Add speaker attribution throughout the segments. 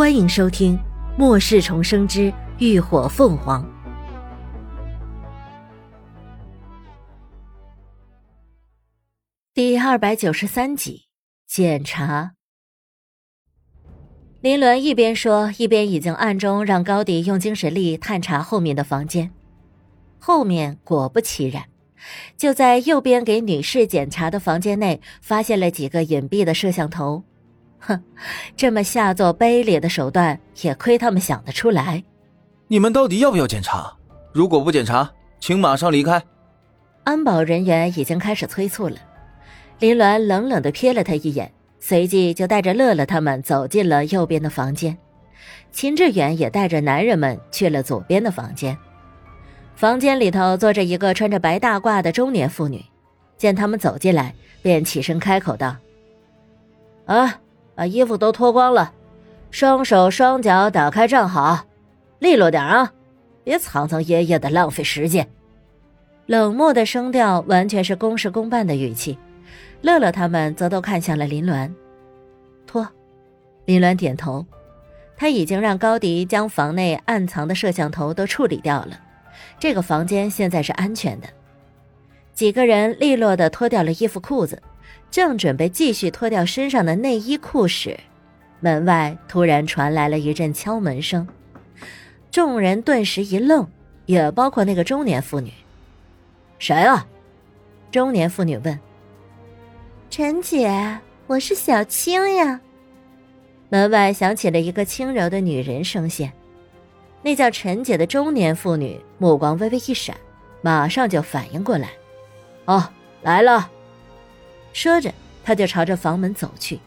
Speaker 1: 欢迎收听《末世重生之浴火凤凰》第二百九十三集。检查。林伦一边说，一边已经暗中让高迪用精神力探查后面的房间。后面果不其然，就在右边给女士检查的房间内，发现了几个隐蔽的摄像头。哼，这么下作卑劣的手段，也亏他们想得出来。
Speaker 2: 你们到底要不要检查？如果不检查，请马上离开。
Speaker 1: 安保人员已经开始催促了。林鸾冷冷的瞥了他一眼，随即就带着乐乐他们走进了右边的房间。秦志远也带着男人们去了左边的房间。房间里头坐着一个穿着白大褂的中年妇女，见他们走进来，便起身开口道：“啊。”把衣服都脱光了，双手双脚打开站好，利落点啊！别藏藏掖掖的，浪费时间。冷漠的声调完全是公事公办的语气。乐乐他们则都看向了林鸾，脱。林鸾点头，他已经让高迪将房内暗藏的摄像头都处理掉了，这个房间现在是安全的。几个人利落的脱掉了衣服裤子。正准备继续脱掉身上的内衣裤时，门外突然传来了一阵敲门声，众人顿时一愣，也包括那个中年妇女。谁啊？中年妇女问。
Speaker 3: 陈姐，我是小青呀。
Speaker 1: 门外响起了一个轻柔的女人声线，那叫陈姐的中年妇女目光微微一闪，马上就反应过来，哦，来了。说着，他就朝着房门走去。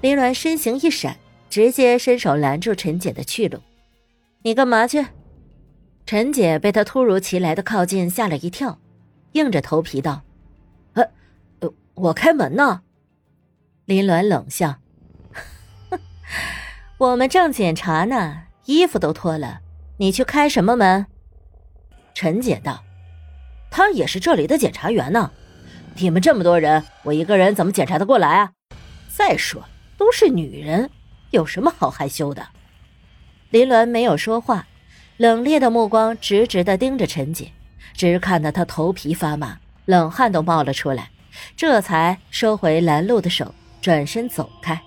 Speaker 1: 林鸾身形一闪，直接伸手拦住陈姐的去路。“你干嘛去？”陈姐被他突如其来的靠近吓了一跳，硬着头皮道：“呃，呃，我开门呢。”林鸾冷笑：“我们正检查呢，衣服都脱了，你去开什么门？”陈姐道：“他也是这里的检查员呢。”你们这么多人，我一个人怎么检查得过来啊？再说，都是女人，有什么好害羞的？林鸾没有说话，冷冽的目光直直的盯着陈姐，直看得她头皮发麻，冷汗都冒了出来，这才收回拦路的手，转身走开。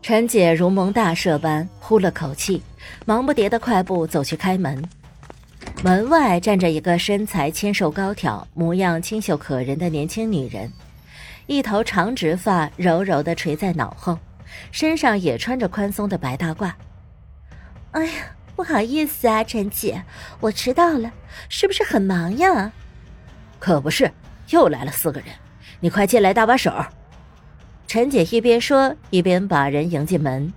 Speaker 1: 陈姐如蒙大赦般呼了口气，忙不迭的快步走去开门。门外站着一个身材纤瘦高挑、模样清秀可人的年轻女人，一头长直发柔柔的垂在脑后，身上也穿着宽松的白大褂。
Speaker 3: 哎呀，不好意思啊，陈姐，我迟到了，是不是很忙呀？
Speaker 1: 可不是，又来了四个人，你快进来搭把手。陈姐一边说，一边把人迎进门，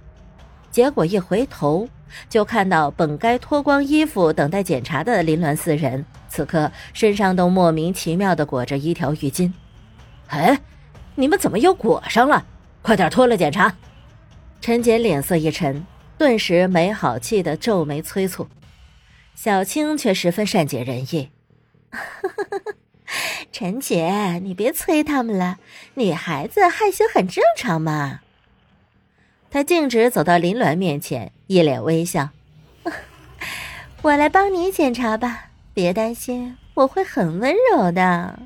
Speaker 1: 结果一回头。就看到本该脱光衣服等待检查的林鸾四人，此刻身上都莫名其妙的裹着一条浴巾。哎，你们怎么又裹上了？快点脱了检查！陈姐脸色一沉，顿时没好气的皱眉催促。小青却十分善解人意：“
Speaker 3: 陈姐，你别催他们了，女孩子害羞很正常嘛。”
Speaker 1: 他径直走到林鸾面前，一脸微笑：“
Speaker 3: 我来帮你检查吧，别担心，我会很温柔的。”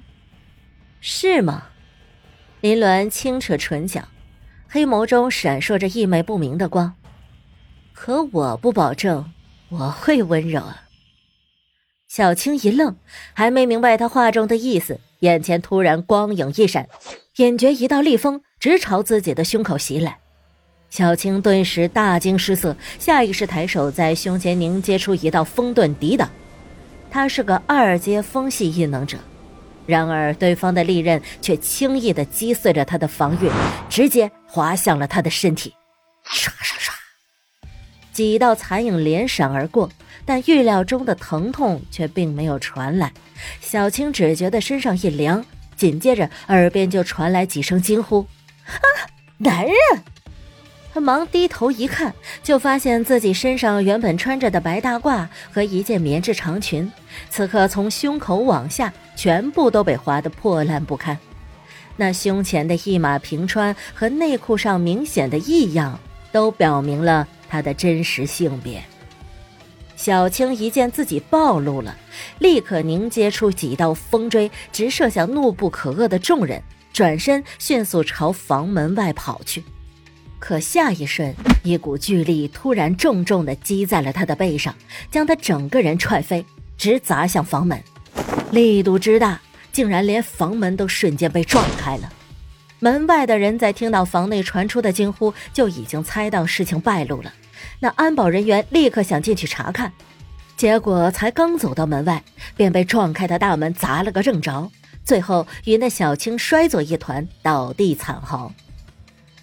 Speaker 1: 是吗？林鸾轻扯唇角，黑眸中闪烁着一枚不明的光。可我不保证我会温柔啊！小青一愣，还没明白他话中的意思，眼前突然光影一闪，眼觉一道厉风直朝自己的胸口袭来。小青顿时大惊失色，下意识抬手在胸前凝结出一道风盾抵挡。他是个二阶风系异能者，然而对方的利刃却轻易的击碎了他的防御，直接划向了他的身体。唰唰唰，几道残影连闪而过，但预料中的疼痛却并没有传来。小青只觉得身上一凉，紧接着耳边就传来几声惊呼：“啊，男人！”他忙低头一看，就发现自己身上原本穿着的白大褂和一件棉质长裙，此刻从胸口往下全部都被划得破烂不堪。那胸前的一马平川和内裤上明显的异样，都表明了他的真实性别。小青一见自己暴露了，立刻凝结出几道风锥，直射向怒不可遏的众人，转身迅速朝房门外跑去。可下一瞬，一股巨力突然重重的击在了他的背上，将他整个人踹飞，直砸向房门。力度之大，竟然连房门都瞬间被撞开了。门外的人在听到房内传出的惊呼，就已经猜到事情败露了。那安保人员立刻想进去查看，结果才刚走到门外，便被撞开的大门砸了个正着，最后与那小青摔作一团，倒地惨嚎。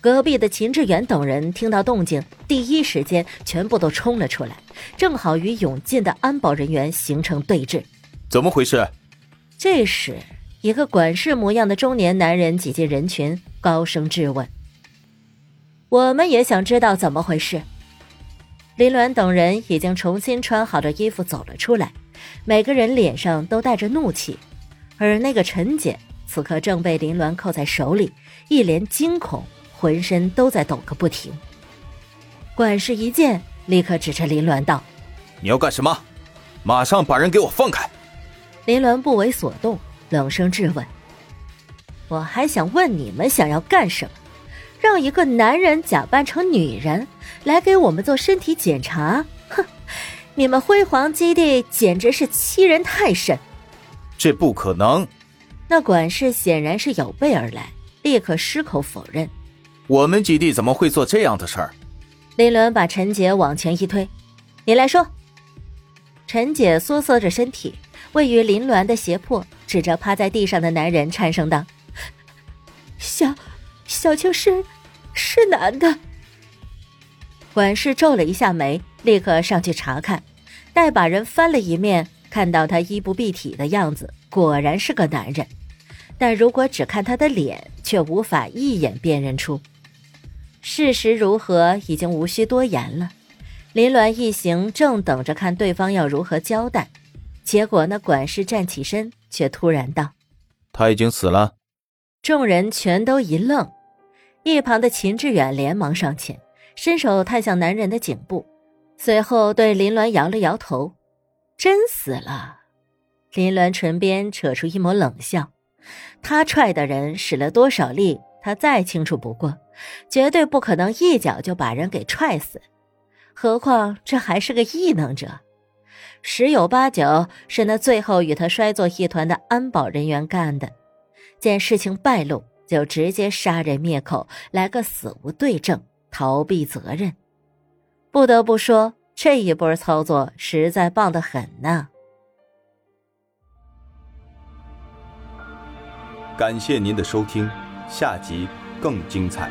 Speaker 1: 隔壁的秦志远等人听到动静，第一时间全部都冲了出来，正好与涌进的安保人员形成对峙。
Speaker 2: 怎么回事？
Speaker 1: 这时，一个管事模样的中年男人挤进人群，高声质问：“我们也想知道怎么回事。”林鸾等人已经重新穿好的衣服走了出来，每个人脸上都带着怒气，而那个陈姐此刻正被林鸾扣在手里，一脸惊恐。浑身都在抖个不停。管事一见，立刻指着林鸾道：“
Speaker 2: 你要干什么？马上把人给我放开！”
Speaker 1: 林鸾不为所动，冷声质问：“我还想问你们想要干什么？让一个男人假扮成女人来给我们做身体检查？哼！你们辉煌基地简直是欺人太甚！”
Speaker 2: 这不可能！
Speaker 1: 那管事显然是有备而来，立刻矢口否认。
Speaker 2: 我们基地怎么会做这样的事儿？
Speaker 1: 林伦把陈姐往前一推：“你来说。”陈姐缩缩着身体，位于林鸾的胁迫，指着趴在地上的男人，颤声道：“小，小青是，是男的。”管事皱了一下眉，立刻上去查看，待把人翻了一面，看到他衣不蔽体的样子，果然是个男人。但如果只看他的脸，却无法一眼辨认出。事实如何，已经无需多言了。林鸾一行正等着看对方要如何交代，结果那管事站起身，却突然道：“
Speaker 2: 他已经死了。”
Speaker 1: 众人全都一愣，一旁的秦志远连忙上前，伸手探向男人的颈部，随后对林鸾摇了摇头：“真死了。”林鸾唇边扯出一抹冷笑，他踹的人使了多少力，他再清楚不过。绝对不可能一脚就把人给踹死，何况这还是个异能者，十有八九是那最后与他摔作一团的安保人员干的。见事情败露，就直接杀人灭口，来个死无对证，逃避责任。不得不说，这一波操作实在棒得很呢。
Speaker 4: 感谢您的收听，下集更精彩。